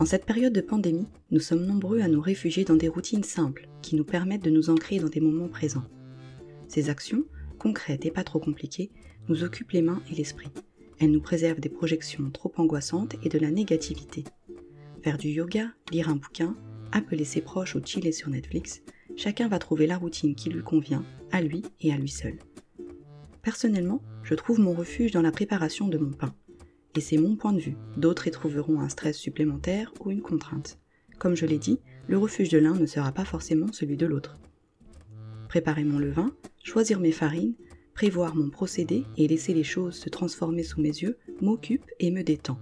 En cette période de pandémie, nous sommes nombreux à nous réfugier dans des routines simples qui nous permettent de nous ancrer dans des moments présents. Ces actions, concrètes et pas trop compliquées, nous occupent les mains et l'esprit. Elles nous préservent des projections trop angoissantes et de la négativité. Faire du yoga, lire un bouquin, appeler ses proches ou chiller sur Netflix, chacun va trouver la routine qui lui convient, à lui et à lui seul. Personnellement, je trouve mon refuge dans la préparation de mon pain. Et c'est mon point de vue. D'autres y trouveront un stress supplémentaire ou une contrainte. Comme je l'ai dit, le refuge de l'un ne sera pas forcément celui de l'autre. Préparer mon levain, choisir mes farines, prévoir mon procédé et laisser les choses se transformer sous mes yeux m'occupe et me détend.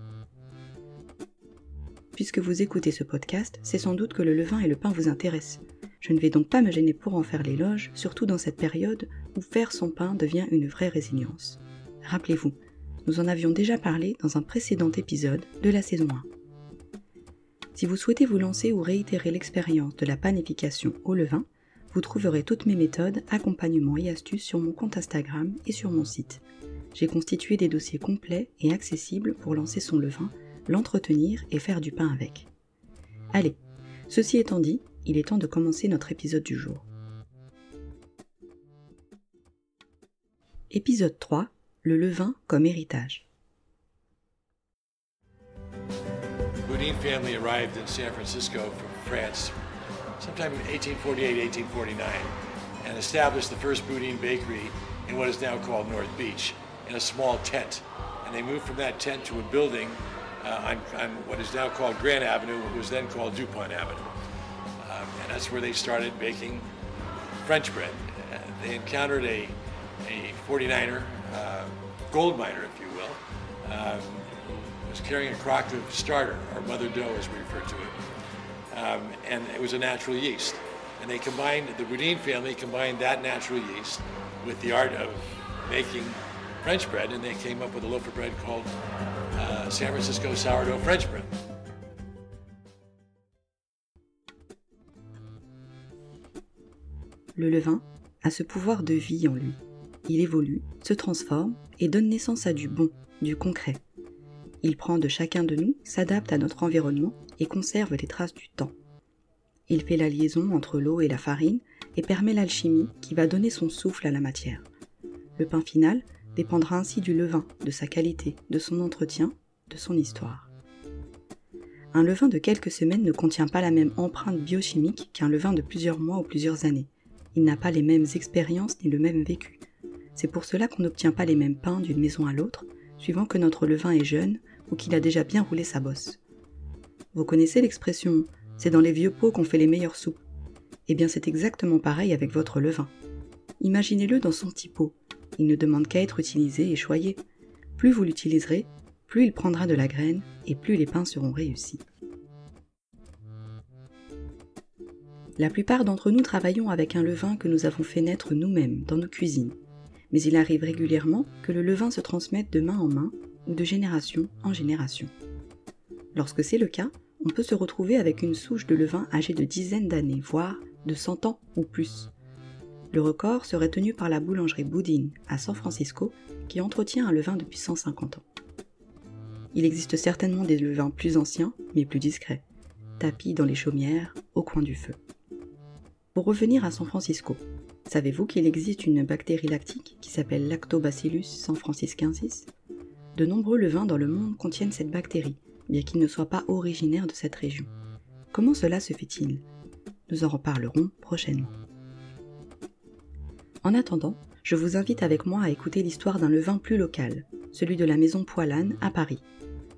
Puisque vous écoutez ce podcast, c'est sans doute que le levain et le pain vous intéressent. Je ne vais donc pas me gêner pour en faire l'éloge, surtout dans cette période où faire son pain devient une vraie résilience. Rappelez-vous, nous en avions déjà parlé dans un précédent épisode de la saison 1. Si vous souhaitez vous lancer ou réitérer l'expérience de la panification au levain, vous trouverez toutes mes méthodes, accompagnements et astuces sur mon compte Instagram et sur mon site. J'ai constitué des dossiers complets et accessibles pour lancer son levain, l'entretenir et faire du pain avec. Allez, ceci étant dit, il est temps de commencer notre épisode du jour. Épisode 3 le levain comme héritage. Boudin family arrived in San Francisco from France sometime in 1848-1849 and established the first Boudin bakery in what is now called North Beach in a small tent. And they moved from that tent to a building uh, on, on, what is now called Grand Avenue, what was then called DuPont Avenue. Um, and that's where they started baking French bread. Uh, they encountered a, a 49er uh, gold miner, if you will, um, was carrying a crock of starter, or mother dough as we refer to it. Um, and it was a natural yeast. And they combined, the Boudin family combined that natural yeast with the art of making French bread, and they came up with a loaf of bread called uh, San Francisco sourdough French bread. Le levain a ce pouvoir de vie en lui. Il évolue, se transforme et donne naissance à du bon, du concret. Il prend de chacun de nous, s'adapte à notre environnement et conserve les traces du temps. Il fait la liaison entre l'eau et la farine et permet l'alchimie qui va donner son souffle à la matière. Le pain final dépendra ainsi du levain, de sa qualité, de son entretien, de son histoire. Un levain de quelques semaines ne contient pas la même empreinte biochimique qu'un levain de plusieurs mois ou plusieurs années. Il n'a pas les mêmes expériences ni le même vécu. C'est pour cela qu'on n'obtient pas les mêmes pains d'une maison à l'autre, suivant que notre levain est jeune ou qu'il a déjà bien roulé sa bosse. Vous connaissez l'expression c'est dans les vieux pots qu'on fait les meilleures soupes. Eh bien c'est exactement pareil avec votre levain. Imaginez-le dans son petit pot. Il ne demande qu'à être utilisé et choyé. Plus vous l'utiliserez, plus il prendra de la graine et plus les pains seront réussis. La plupart d'entre nous travaillons avec un levain que nous avons fait naître nous-mêmes dans nos cuisines mais il arrive régulièrement que le levain se transmette de main en main ou de génération en génération. Lorsque c'est le cas, on peut se retrouver avec une souche de levain âgée de dizaines d'années, voire de 100 ans ou plus. Le record serait tenu par la boulangerie Boudin à San Francisco qui entretient un levain depuis 150 ans. Il existe certainement des levains plus anciens, mais plus discrets, tapis dans les chaumières, au coin du feu. Pour revenir à San Francisco, Savez-vous qu'il existe une bactérie lactique qui s'appelle Lactobacillus sanfranciscensis De nombreux levains dans le monde contiennent cette bactérie, bien qu'ils ne soient pas originaires de cette région. Comment cela se fait-il? Nous en reparlerons prochainement. En attendant, je vous invite avec moi à écouter l'histoire d'un levain plus local, celui de la maison Poilane à Paris.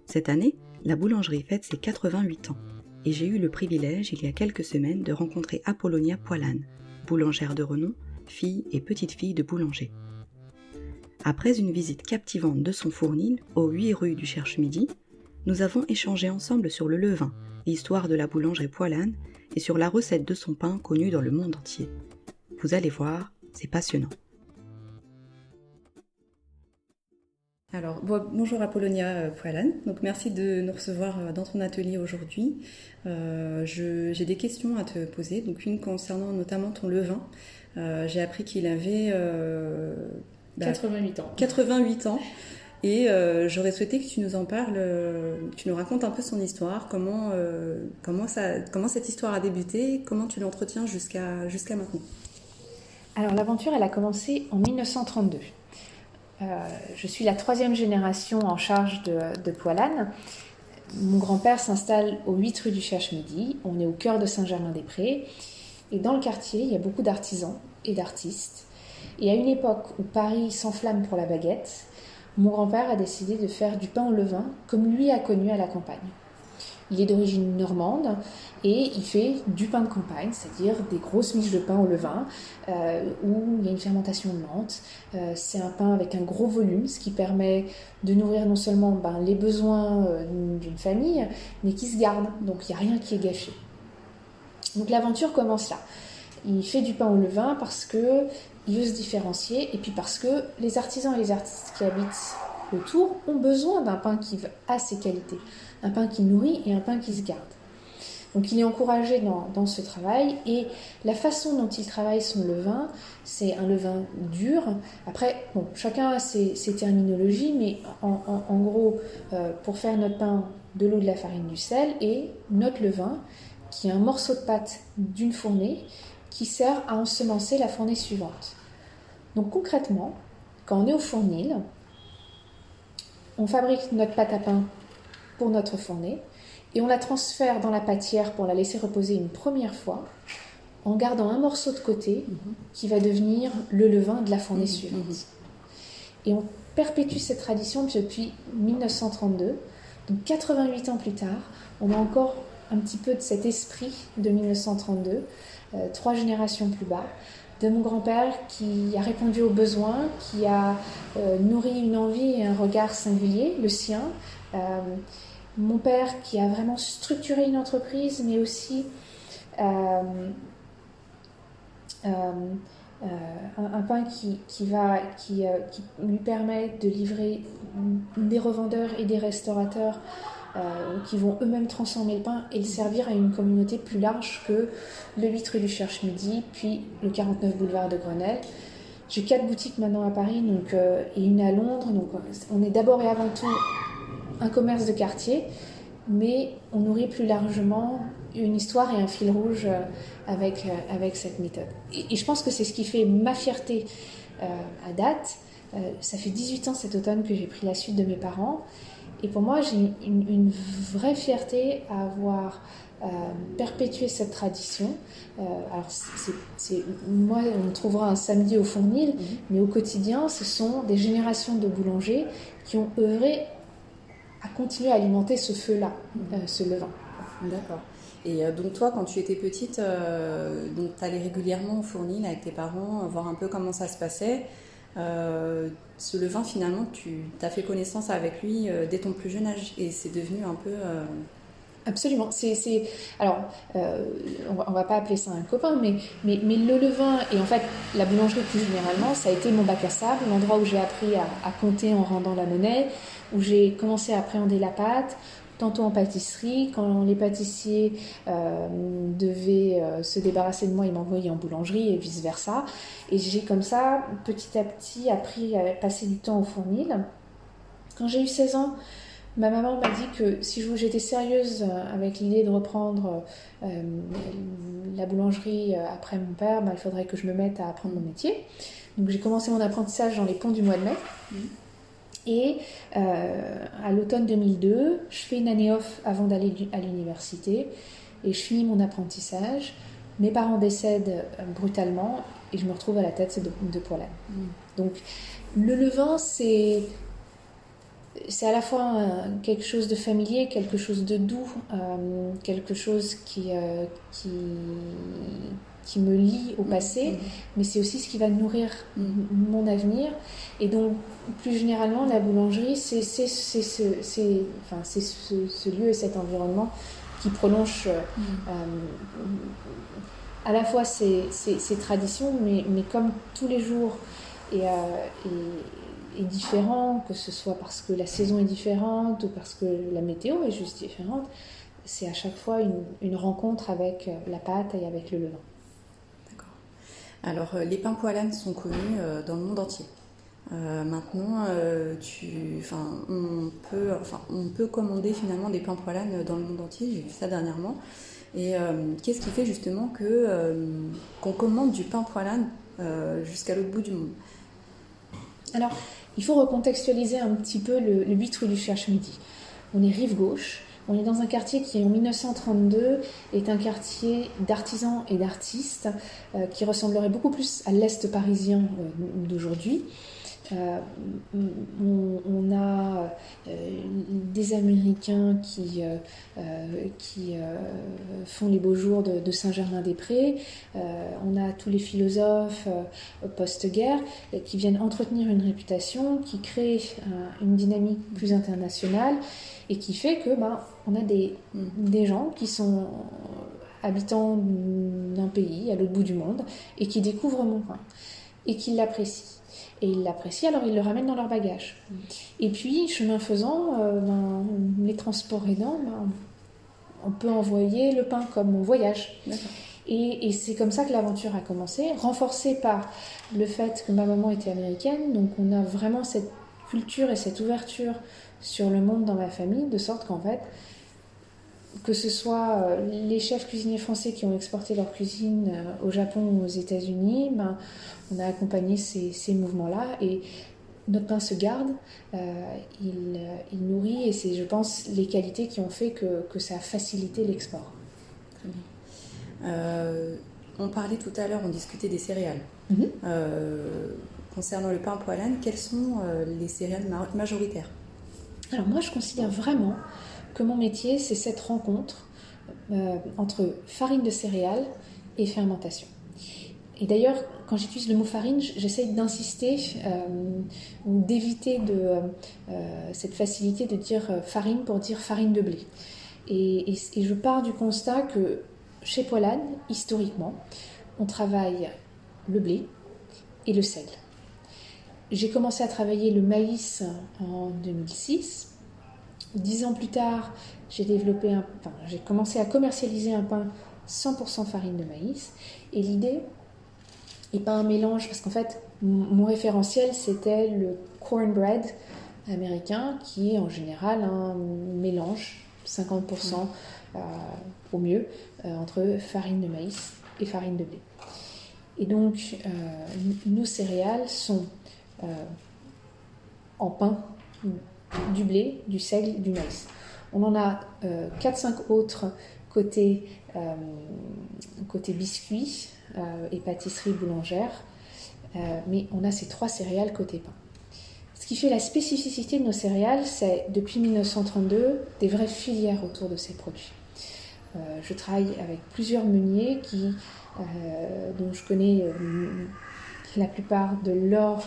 Cette année, la boulangerie fête ses 88 ans, et j'ai eu le privilège il y a quelques semaines de rencontrer Apollonia Poilane, boulangère de renom, fille et petite-fille de boulanger. Après une visite captivante de son fournil, aux 8 rues du Cherche-Midi, nous avons échangé ensemble sur le levain, l'histoire de la boulangerie Poilane et sur la recette de son pain connue dans le monde entier. Vous allez voir, c'est passionnant. Alors, bonjour Apollonia euh, Poilane. Donc, merci de nous recevoir euh, dans ton atelier aujourd'hui. Euh, j'ai des questions à te poser. Donc, une concernant notamment ton levain. J'ai appris qu'il avait 88 bah, ans. 88 ans. Et j'aurais souhaité que tu nous en parles, que tu nous racontes un peu son histoire, comment, comment, ça, comment cette histoire a débuté, comment tu l'entretiens jusqu'à jusqu'à maintenant. Alors l'aventure, elle a commencé en 1932. Je suis la troisième génération en charge de, de Poilane. Mon grand-père s'installe au 8 rue du Cherche-Midi. On est au cœur de Saint-Germain-des-Prés. Et dans le quartier, il y a beaucoup d'artisans et d'artistes. Et à une époque où Paris s'enflamme pour la baguette, mon grand-père a décidé de faire du pain au levain comme lui a connu à la campagne. Il est d'origine normande et il fait du pain de campagne, c'est-à-dire des grosses miches de pain au levain euh, où il y a une fermentation lente. Euh, c'est un pain avec un gros volume, ce qui permet de nourrir non seulement ben, les besoins euh, d'une famille, mais qui se garde. Donc il n'y a rien qui est gâché. Donc l'aventure commence là. Il fait du pain au levain parce que il veut se différencier et puis parce que les artisans et les artistes qui habitent autour ont besoin d'un pain qui a ses qualités, un pain qui nourrit et un pain qui se garde. Donc il est encouragé dans, ce travail et la façon dont il travaille son levain, c'est un levain dur. Après, chacun a ses, terminologies, mais en, gros, euh, pour faire notre pain, de l'eau, de la farine, du sel et notre levain, qui est un morceau de pâte d'une fournée qui sert à ensemencer la fournée suivante. Donc concrètement, quand on est au fournil, on fabrique notre pâte à pain pour notre fournée et on la transfère dans la pâtière pour la laisser reposer une première fois en gardant un morceau de côté qui va devenir le levain de la fournée mhm. suivante. Et on perpétue cette tradition depuis 1932. Donc 88 ans plus tard, on a encore un petit peu de cet esprit de 1932, euh, trois générations plus bas, de mon grand-père qui a répondu aux besoins, qui a euh, nourri une envie et un regard singulier, le sien. Euh, mon père qui a vraiment structuré une entreprise, mais aussi un, pain qui, lui permet de livrer des revendeurs et des restaurateurs euh, qui vont eux-mêmes transformer le pain et le servir à une communauté plus large que le 8 rue du Cherche-Midi, puis le 49 boulevard de Grenelle. J'ai quatre boutiques maintenant à Paris donc, euh, et une à Londres. Donc on est d'abord et avant tout un commerce de quartier, mais on nourrit plus largement une histoire et un fil rouge euh, avec, avec cette méthode. Et, je pense que c'est ce qui fait ma fierté à date. ça fait 18 ans cet automne que j'ai pris la suite de mes parents. Et pour moi, j'ai une, vraie fierté à avoir euh, perpétué cette tradition. Euh, alors, c'est, moi, on trouvera un samedi au Fournil, mhm. mais au quotidien, ce sont des générations de boulangers qui ont œuvré à continuer à alimenter ce feu-là, mhm. euh, ce levain. D'accord. Et donc toi, quand tu étais petite, donc tu allais régulièrement au Fournil avec tes parents, voir un peu comment ça se passait. Euh, ce levain, finalement, tu as fait connaissance avec lui euh, dès ton plus jeune âge et c'est devenu un peu. Euh, Absolument. C'est, Alors, on, va, va pas appeler ça un copain, mais, mais, le levain et en fait la boulangerie plus généralement, ça a été mon bac à sable, l'endroit où j'ai appris à, compter en rendant la monnaie, où j'ai commencé à appréhender la pâte, tantôt en pâtisserie. Quand les pâtissiers euh, devaient euh, se débarrasser de moi, ils m'envoyaient en boulangerie et vice-versa. Et j'ai comme ça, petit à petit, appris à passer du temps au fournil. Quand j'ai eu 16 ans, ma maman m'a dit que si j'étais sérieuse euh, avec l'idée de reprendre la boulangerie après mon père, bah, il faudrait que je me mette à apprendre mon métier. Donc j'ai commencé mon apprentissage dans les ponts du mois de mai. Mmh. Et euh, à l'automne 2002, je fais une année off avant d'aller à l'université et je finis mon apprentissage. Mes parents décèdent euh, brutalement et je me retrouve à la tête de, de Poilane. Mm. Donc le levain, c'est c'est à la fois quelque chose de familier, quelque chose de doux, euh, quelque chose qui, qui, qui me lie au passé, mm-hmm. mais c'est aussi ce qui va nourrir mm-hmm. mon avenir. Et donc, plus généralement, la boulangerie, c'est ce, enfin, ce, ce, lieu et cet environnement qui prolonge euh, mm-hmm. euh, à la fois ces, traditions, mais, mais, comme tous les jours est, euh, est, différent, que ce soit parce que la saison est différente ou parce que la météo est juste différente, c'est à chaque fois une, une rencontre avec la pâte et avec le levain. Alors, euh, les pains poilans sont connus euh, dans le monde entier. maintenant, tu, on, peut, commander finalement des pains poilane dans le monde entier, j'ai vu ça dernièrement. Et qu'est-ce qui fait justement que qu'on commande du pain poilane jusqu'à l'autre bout du monde? Alors, il faut recontextualiser un petit peu le, le 8 rue du Cherche-Midi. On est rive gauche, on est dans un quartier qui, en 1932, est un quartier d'artisans et d'artistes euh, qui ressemblerait beaucoup plus à l'Est parisien euh, d'aujourd'hui. Euh, on, a des Américains qui, qui font les beaux jours de, Saint-Germain-des-Prés. on a tous les philosophes post-guerre qui viennent entretenir une réputation, qui créent une dynamique plus internationale et qui fait que ben, on a des, gens qui sont habitants d'un pays à l'autre bout du monde et qui découvrent mon pain et qui l'apprécient. Et ils l'apprécient, alors ils le ramènent dans leur bagage. Et puis, chemin faisant, euh, ben, les transports aidants, ben, on peut envoyer le pain comme voyage. Et, et c'est comme ça que l'aventure a commencé, renforcée par le fait que ma maman était américaine, donc on a vraiment cette culture et cette ouverture sur le monde dans ma famille, de sorte qu'en fait, que ce soit euh, les chefs cuisiniers français qui ont exporté leur cuisine euh, au Japon ou aux États-Unis, ben, on a accompagné ces, mouvements-là et notre pain se garde, euh, il, nourrit et c'est, je pense, les qualités qui ont fait que, ça a facilité l'export. on parlait tout à l'heure, on discutait des céréales. Mhm. concernant le pain poilane, quelles sont les céréales majoritaires? Alors moi, je considère vraiment que mon métier, c'est cette rencontre euh, entre farine de céréales et fermentation. Et d'ailleurs, quand j'utilise le mot farine, j'essaye d'insister euh, ou d'éviter euh, cette facilité de dire farine pour dire farine de blé. Et, et je pars du constat que chez Poilane, historiquement, on travaille le blé et le sel. J'ai commencé à travailler le maïs en 2006. Dix ans plus tard, j'ai développé un, j'ai commencé à commercialiser un pain 100% farine de maïs. Et l'idée n'est pas un mélange, parce qu'en fait, mon référentiel, c'était le cornbread américain, qui est en général un mélange, 50% euh, au mieux, euh, entre farine de maïs et farine de blé. Et donc, euh, nos céréales sont en pain, du blé, du seigle, du maïs. On en a 4-5 euh, autres côté, euh, côté biscuits et pâtisserie boulangère, mais on a ces trois céréales côté pain. Ce qui fait la spécificité de nos céréales, c'est depuis 1932 des vraies filières autour de ces produits. je travaille avec plusieurs meuniers qui, dont je connais la plupart de euh,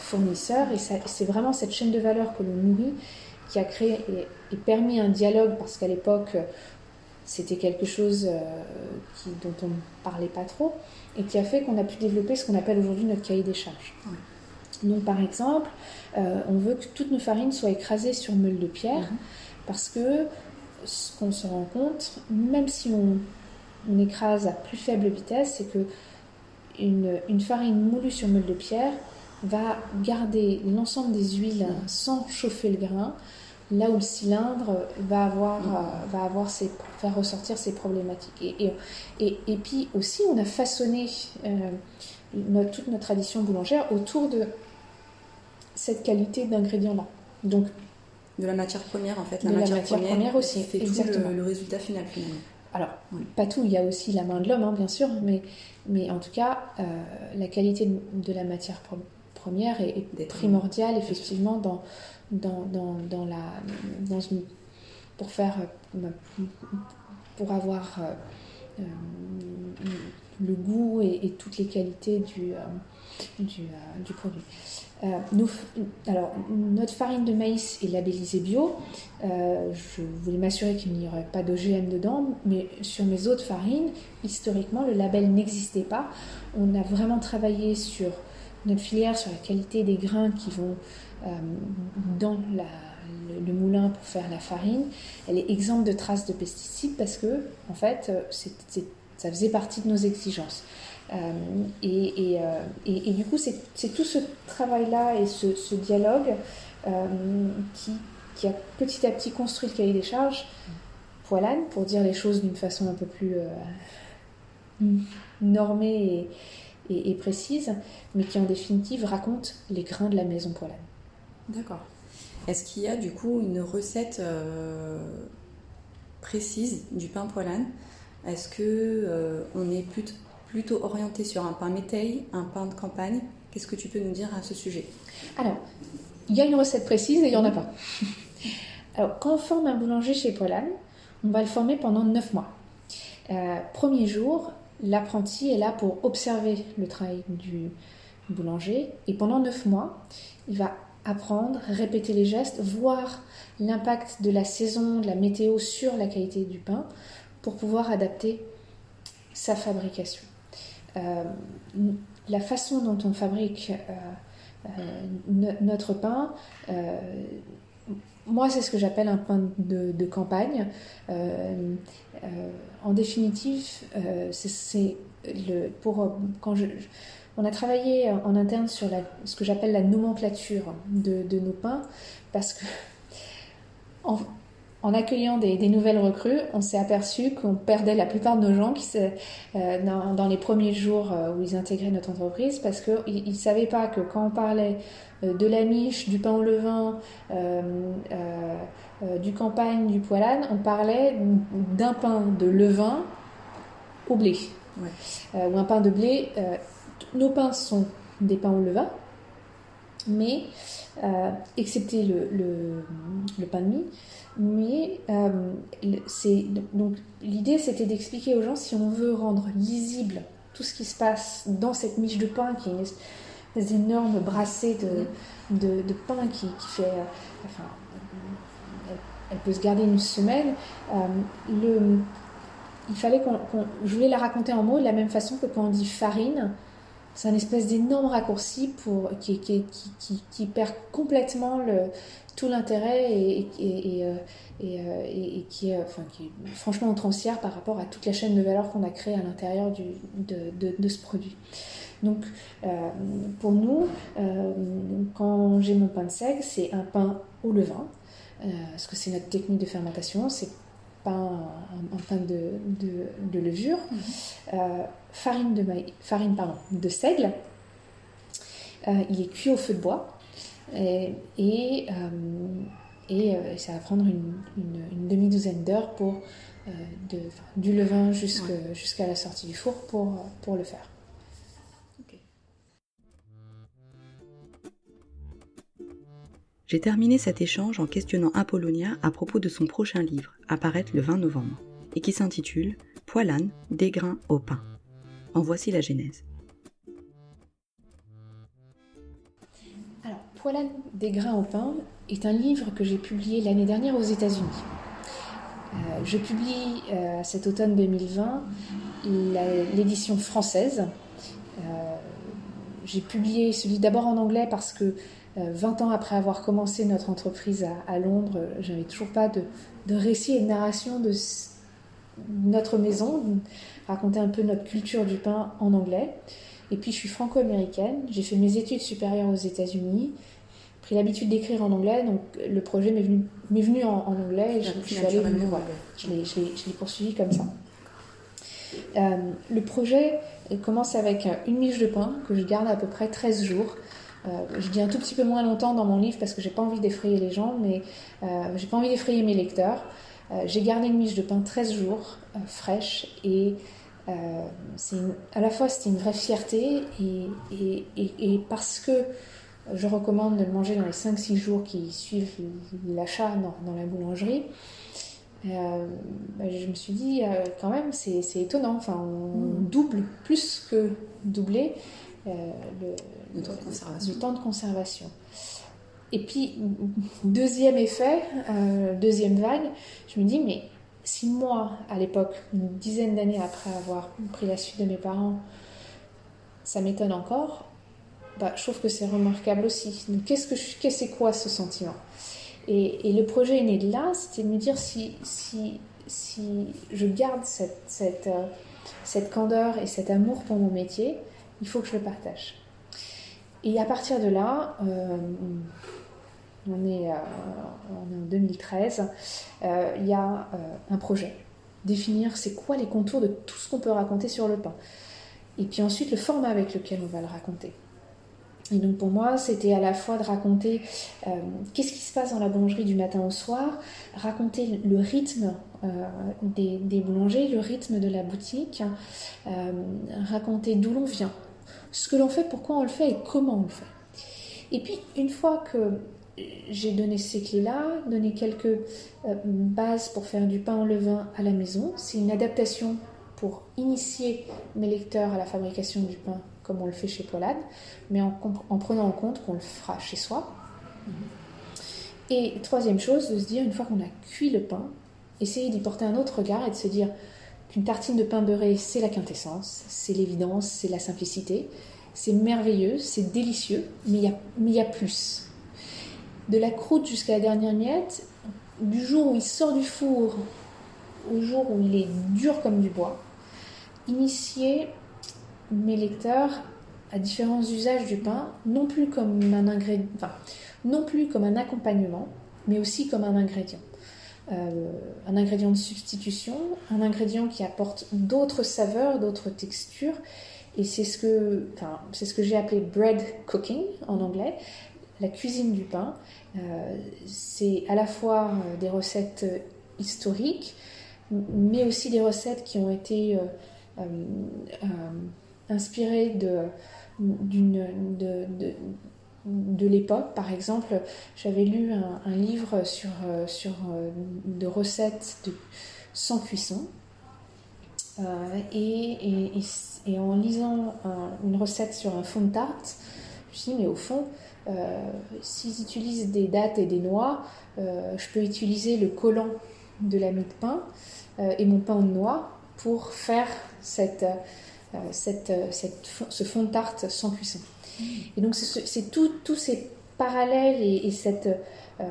fournisseurs. Et c'est vraiment cette chaîne de valeur que l'on nourrit qui a créé et, permis un dialogue parce qu'à l'époque, c'était quelque chose euh, qui, dont on ne parlait pas trop et qui a fait qu'on a pu développer ce qu'on appelle aujourd'hui notre cahier des charges. Donc, par exemple, euh, on veut que toutes nos farines soient écrasées sur meule de pierre mhm. parce que ce qu'on se rend compte, même si on, on, écrase à plus faible vitesse, c'est que une, une farine moulue sur meule de pierre va garder l'ensemble des huiles sans chauffer le grain, là où le cylindre va avoir, euh, va avoir ses, faire ressortir ses problématiques. Et, et, et, puis aussi, on a façonné euh, notre, toute notre tradition boulangère autour de cette qualité d'ingrédients-là. Donc, de la matière première, en fait. La, matière, première, aussi. Fait Exactement. le, résultat final, finalement. Alors, pas tout, il y a aussi la main de l'homme, hein, bien sûr, mais, mais en tout cas, euh, la qualité de la matière première première est, primordiale effectivement dans, dans, dans, la, dans une, pour faire pour avoir euh, euh, le goût et, toutes les qualités du, euh, du, du, produit. nous, alors, notre farine de maïs est labellisée bio. je voulais m'assurer qu'il n'y aurait pas d'OGM dedans, mais sur mes autres farines, historiquement, le label n'existait pas. On a vraiment travaillé sur notre filière sur la qualité des grains qui vont euh, dans le, moulin pour faire la farine, elle est exempte de traces de pesticides parce que, en fait, euh, ça faisait partie de nos exigences. Et, et, du coup, c'est tout ce travail-là et ce, dialogue qui, qui, a petit à petit construit le cahier des charges. Poilane, pour dire les choses d'une façon un peu plus normée et, précise, mais qui en définitive raconte les grains de la maison Poilane. D'accord. Est-ce qu'il y a du coup une recette euh, précise du pain poilane? Est-ce que euh, on est plutôt, orienté sur un pain métail, un pain de campagne? Qu'est-ce que tu peux nous dire à ce sujet? Alors, il y a une recette précise et il n'y en a pas. Alors, quand on forme un boulanger chez Poilane, on va le former pendant 9 mois. Euh, premier jour, l'apprenti est là pour observer le travail du boulanger et pendant 9 mois, il va apprendre, répéter les gestes, voir l'impact de la saison, de la météo sur la qualité du pain pour pouvoir adapter sa fabrication. Euh, la façon dont on fabrique euh, euh, notre pain, moi c'est ce que j'appelle un pain de, campagne. en définitive, c'est pour quand je on a travaillé en interne sur ce que j'appelle la nomenclature de, nos pains, parce que en, accueillant des, nouvelles recrues, on s'est aperçu qu'on perdait la plupart de nos gens qui euh, dans, les premiers jours euh, où ils intégraient notre entreprise, parce qu'ils ne savaient pas que quand on parlait euh, de la miche, du pain au levain, du campagne, du poilane, on parlait d'un pain de levain au blé. ou un pain de blé nos pains sont des pains au levain, mais euh, excepté le, pain de mie. Mais euh, c'est donc l'idée c'était d'expliquer aux gens si on veut rendre lisible tout ce qui se passe dans cette miche de pain qui est une espèce d'énorme brassée de, de, pain qui, fait euh, enfin elle, peut se garder une semaine le il fallait qu'on je voulais la raconter en mots de la même façon que quand on dit farine c'est un espèce d'énorme raccourci pour, qui, qui, qui, qui, perd complètement le, tout l'intérêt et, et, euh, euh, et, qui, est, enfin, qui est franchement outrancière par rapport à toute la chaîne de valeur qu'on a créée à l'intérieur de, de, de, ce produit. Donc, euh, pour nous, quand j'ai mon pain de seigle, c'est un pain au levain, parce que c'est notre technique de fermentation. C'est pain, un, pain de, de, levure, euh, farine, de, farine pardon, de seigle. Euh, il est cuit au feu de bois et, et, euh, ça va prendre une, une, demi-douzaine d'heures pour de, du levain jusqu'à la sortie du four pour, pour le faire. J'ai terminé cet échange en questionnant Apollonia à propos de son prochain livre, apparaître le 20 novembre, et qui s'intitule Poilane, des grains au pain. En voici la genèse. Alors, Poilane, des grains au pain est un livre que j'ai publié l'année dernière aux États-Unis. Euh, je publie euh, cet automne 2020 l'édition française. Euh, j'ai publié celui d'abord en anglais parce que 20 euh, ans après avoir commencé notre entreprise à, Londres, euh, j'avais toujours pas de, récit et de narration de notre maison, raconter un peu notre culture du pain en anglais. Et puis je suis franco-américaine, j'ai fait mes études supérieures aux États-Unis, pris l'habitude d'écrire en anglais, donc le projet m'est venu, m'est venu en, anglais et je, suis allée, je, l'ai, je, poursuivi comme ça. Euh, le projet commence avec une miche de pain que je garde à peu près 13 jours. Euh, je dis un tout petit peu moins longtemps dans mon livre parce que j'ai pas envie d'effrayer les gens, mais euh, j'ai pas envie d'effrayer mes lecteurs. Euh, j'ai gardé une miche de pain 13 jours, fraîche, et c'est à la fois c'était une vraie fierté, et, et, parce que je recommande de le manger dans les 5-6 jours qui suivent l'achat dans, la boulangerie, bah, je me suis dit quand même c'est étonnant, enfin on mmh. double plus que doubler le, le temps de conservation. temps de conservation. Et puis, deuxième effet, euh, deuxième vague, je me dis, mais si moi, à l'époque, une dizaine d'années après avoir pris la suite de mes parents, ça m'étonne encore, bah, je trouve que c'est remarquable aussi. Donc, qu'est-ce que c'est quoi ce sentiment? Et, le projet est né de là, c'était de me dire si, si, si je garde cette, cette, euh, cette candeur et cet amour pour mon métier, il faut que je le partage. Et à partir de là, euh, on, est, en 2013, il y a un projet. Définir c'est quoi les contours de tout ce qu'on peut raconter sur le pain. Et puis ensuite le format avec lequel on va le raconter. Et donc pour moi, c'était à la fois de raconter euh, qu'est-ce qui se passe dans la boulangerie du matin au soir, raconter le rythme euh, des, boulangers, le rythme de la boutique, euh, raconter d'où l'on vient, ce que l'on fait, pourquoi on le fait et comment on le fait. Et puis une fois que j'ai donné ces clés-là, donné quelques bases pour faire du pain en levain à la maison, c'est une adaptation pour initier mes lecteurs à la fabrication du pain comme on le fait chez Poilade, mais en, prenant en compte qu'on le fera chez soi. Et troisième chose, de se dire, une fois qu'on a cuit le pain, essayer d'y porter un autre regard et de se dire qu'une tartine de pain beurré, c'est la quintessence, c'est l'évidence, c'est la simplicité, c'est merveilleux, c'est délicieux, mais il y, a plus. De la croûte jusqu'à la dernière miette, du jour où il sort du four au jour où il est dur comme du bois, initier mes lecteurs à différents usages du pain, non plus comme un ingrédient, non plus comme un accompagnement, mais aussi comme un ingrédient. Euh, un ingrédient de substitution, un ingrédient qui apporte d'autres saveurs, d'autres textures. Et c'est ce que, c'est ce que j'ai appelé bread cooking en anglais, la cuisine du pain. Euh, c'est à la fois euh, des recettes historiques, mais aussi des recettes qui ont été inspiré de, de, l'époque. Par exemple, j'avais lu un, livre sur, euh, sur euh, de recettes de, sans cuisson. Euh, et, et, en lisant une recette sur un fond de tarte, je me suis dit, mais au fond, s'ils utilisent des dattes et des noix, je peux utiliser le collant de la mie de pain et mon pain de noix pour faire cette, euh, cette, euh, cette, ce fond de tarte sans cuisson. Mm. Et donc c'est tous ces parallèles et, cette... Euh,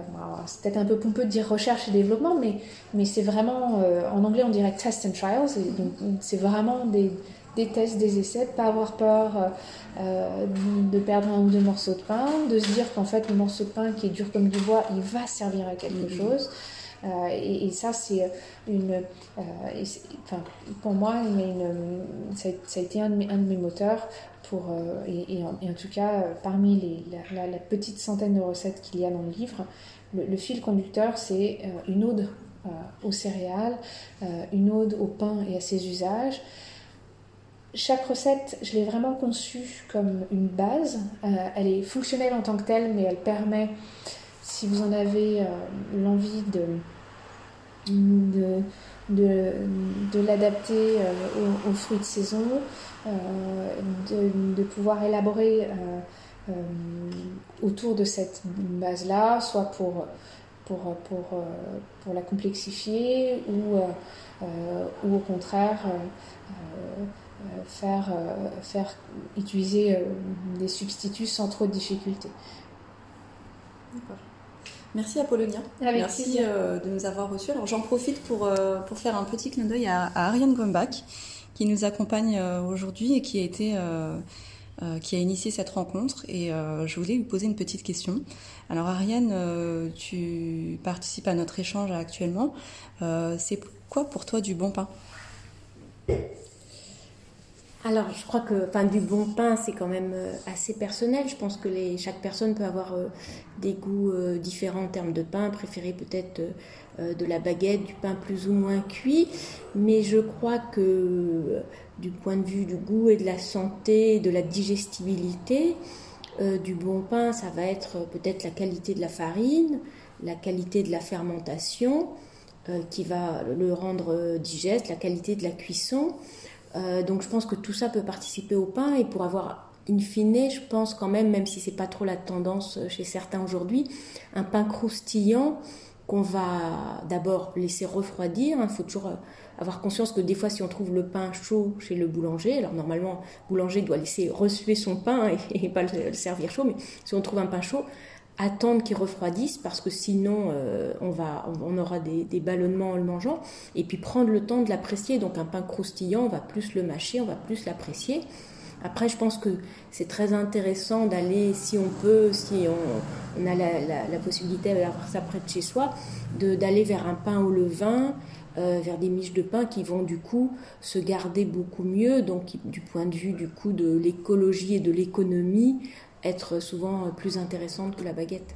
c'est peut-être un peu pompeux de dire recherche et développement, mais, mais c'est vraiment, en anglais on dirait test and trials, c'est vraiment des, des, tests, des essais, de pas avoir peur de perdre un ou deux morceaux de pain, de se dire qu'en fait le morceau de pain qui est dur comme du bois, il va servir à quelque mm. chose. Euh, et, ça, c'est une. Euh, enfin, pour moi, une, ça, a été un de mes, un de mes moteurs. Pour, euh, et, en, tout cas, parmi les, la, petite centaine de recettes qu'il y a dans le livre, le, fil conducteur, c'est une ode aux céréales, une ode au pain et à ses usages. Chaque recette, je l'ai vraiment conçue comme une base. elle est fonctionnelle en tant que telle, mais elle permet si vous en avez euh, l'envie de, de, de, l'adapter euh, aux, fruits de saison, euh, de, pouvoir élaborer autour de cette base-là, soit pour, pour, pour, pour la complexifier ou, ou au contraire faire, faire utiliser des substituts sans trop de difficultés. D'accord. Merci Apollonia. Merci euh, de nous avoir reçus. Alors j'en profite pour, euh, pour faire un petit clin d'œil à, Ariane Gombach qui nous accompagne euh, aujourd'hui et qui a été qui a initié cette rencontre et je voulais lui poser une petite question. Alors Ariane, tu participes à notre échange actuellement. C'est quoi pour toi du bon pain? Alors, je crois que enfin, du bon pain, c'est quand même euh, assez personnel. Je pense que chaque personne peut avoir euh, des goûts euh, différents en termes de pain, préférer peut-être de la baguette, du pain plus ou moins cuit. Mais je crois que du point de vue du goût et de la santé, de la digestibilité, du bon pain, ça va être peut-être la qualité de la farine, la qualité de la fermentation qui va le rendre digeste, la qualité de la cuisson. Euh, donc je pense que tout ça peut participer au pain et pour avoir in fine, je pense quand même, même si c'est pas trop la tendance chez certains aujourd'hui, un pain croustillant qu'on va d'abord laisser refroidir. Il faut toujours euh, avoir conscience que des fois, si on trouve le pain chaud chez le boulanger, alors normalement, le boulanger doit laisser resuer son pain et, pas le, servir chaud, mais si on trouve un pain chaud, attendre qu'il refroidisse parce que sinon euh, on, va, on aura des, ballonnements en le mangeant. Et puis prendre le temps de l'apprécier. Donc un pain croustillant, on va plus le mâcher, on va plus l'apprécier. Après, je pense que c'est très intéressant d'aller, si on peut, si on, a la, possibilité d'avoir ça près de chez soi, d'aller vers un pain au levain, euh, vers des miches de pain qui vont du coup se garder beaucoup mieux, donc du point de vue du coup de l'écologie et de l'économie, être souvent plus intéressante que la baguette.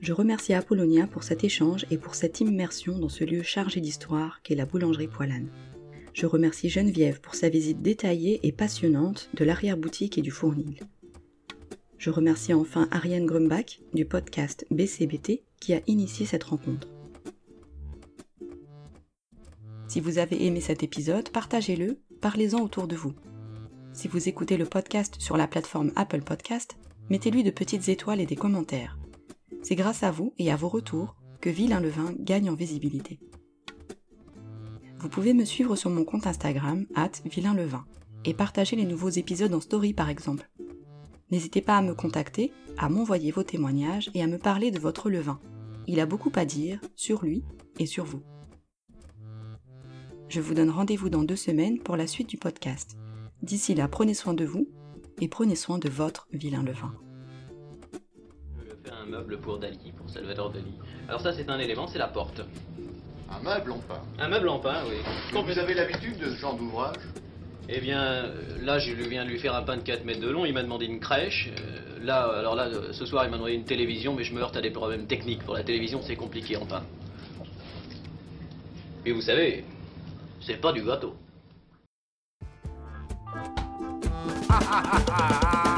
Je remercie Apollonia pour cet échange et pour cette immersion dans ce lieu chargé d'histoire qu'est la boulangerie Poilane. Je remercie Geneviève pour sa visite détaillée et passionnante de l'arrière-boutique et du fournil. Je remercie enfin Ariane Grumbach du podcast BCBT qui a initié cette rencontre. Si vous avez aimé cet épisode, partagez-le, parlez-en autour de vous. Si vous écoutez le podcast sur la plateforme Apple Podcast, mettez-lui de petites étoiles et des commentaires. C'est grâce à vous et à vos retours que Vilain Levin gagne en visibilité. Vous pouvez me suivre sur mon compte Instagram, vilainlevin, et partager les nouveaux épisodes en story par exemple. N'hésitez pas à me contacter, à m'envoyer vos témoignages et à me parler de votre levain. Il a beaucoup à dire sur lui et sur vous. Je vous donne rendez-vous dans deux semaines pour la suite du podcast. D'ici là, prenez soin de vous et prenez soin de votre vilain levain. Je fais un meuble pour Dali, pour Salvador Dali. Alors ça c'est un élément, c'est la porte. Un meuble en pain. Un meuble en pain, oui. Quand vous avez l'habitude de ce genre d'ouvrage? Eh bien, euh, là, je viens de lui faire un pain de 4 mètres de long. Il m'a demandé une crèche. Euh, là, alors là, euh, ce soir, il m'a demandé une télévision, mais je me heurte à des problèmes techniques. Pour la télévision, c'est compliqué en pain. Et vous savez, c'est pas du gâteau.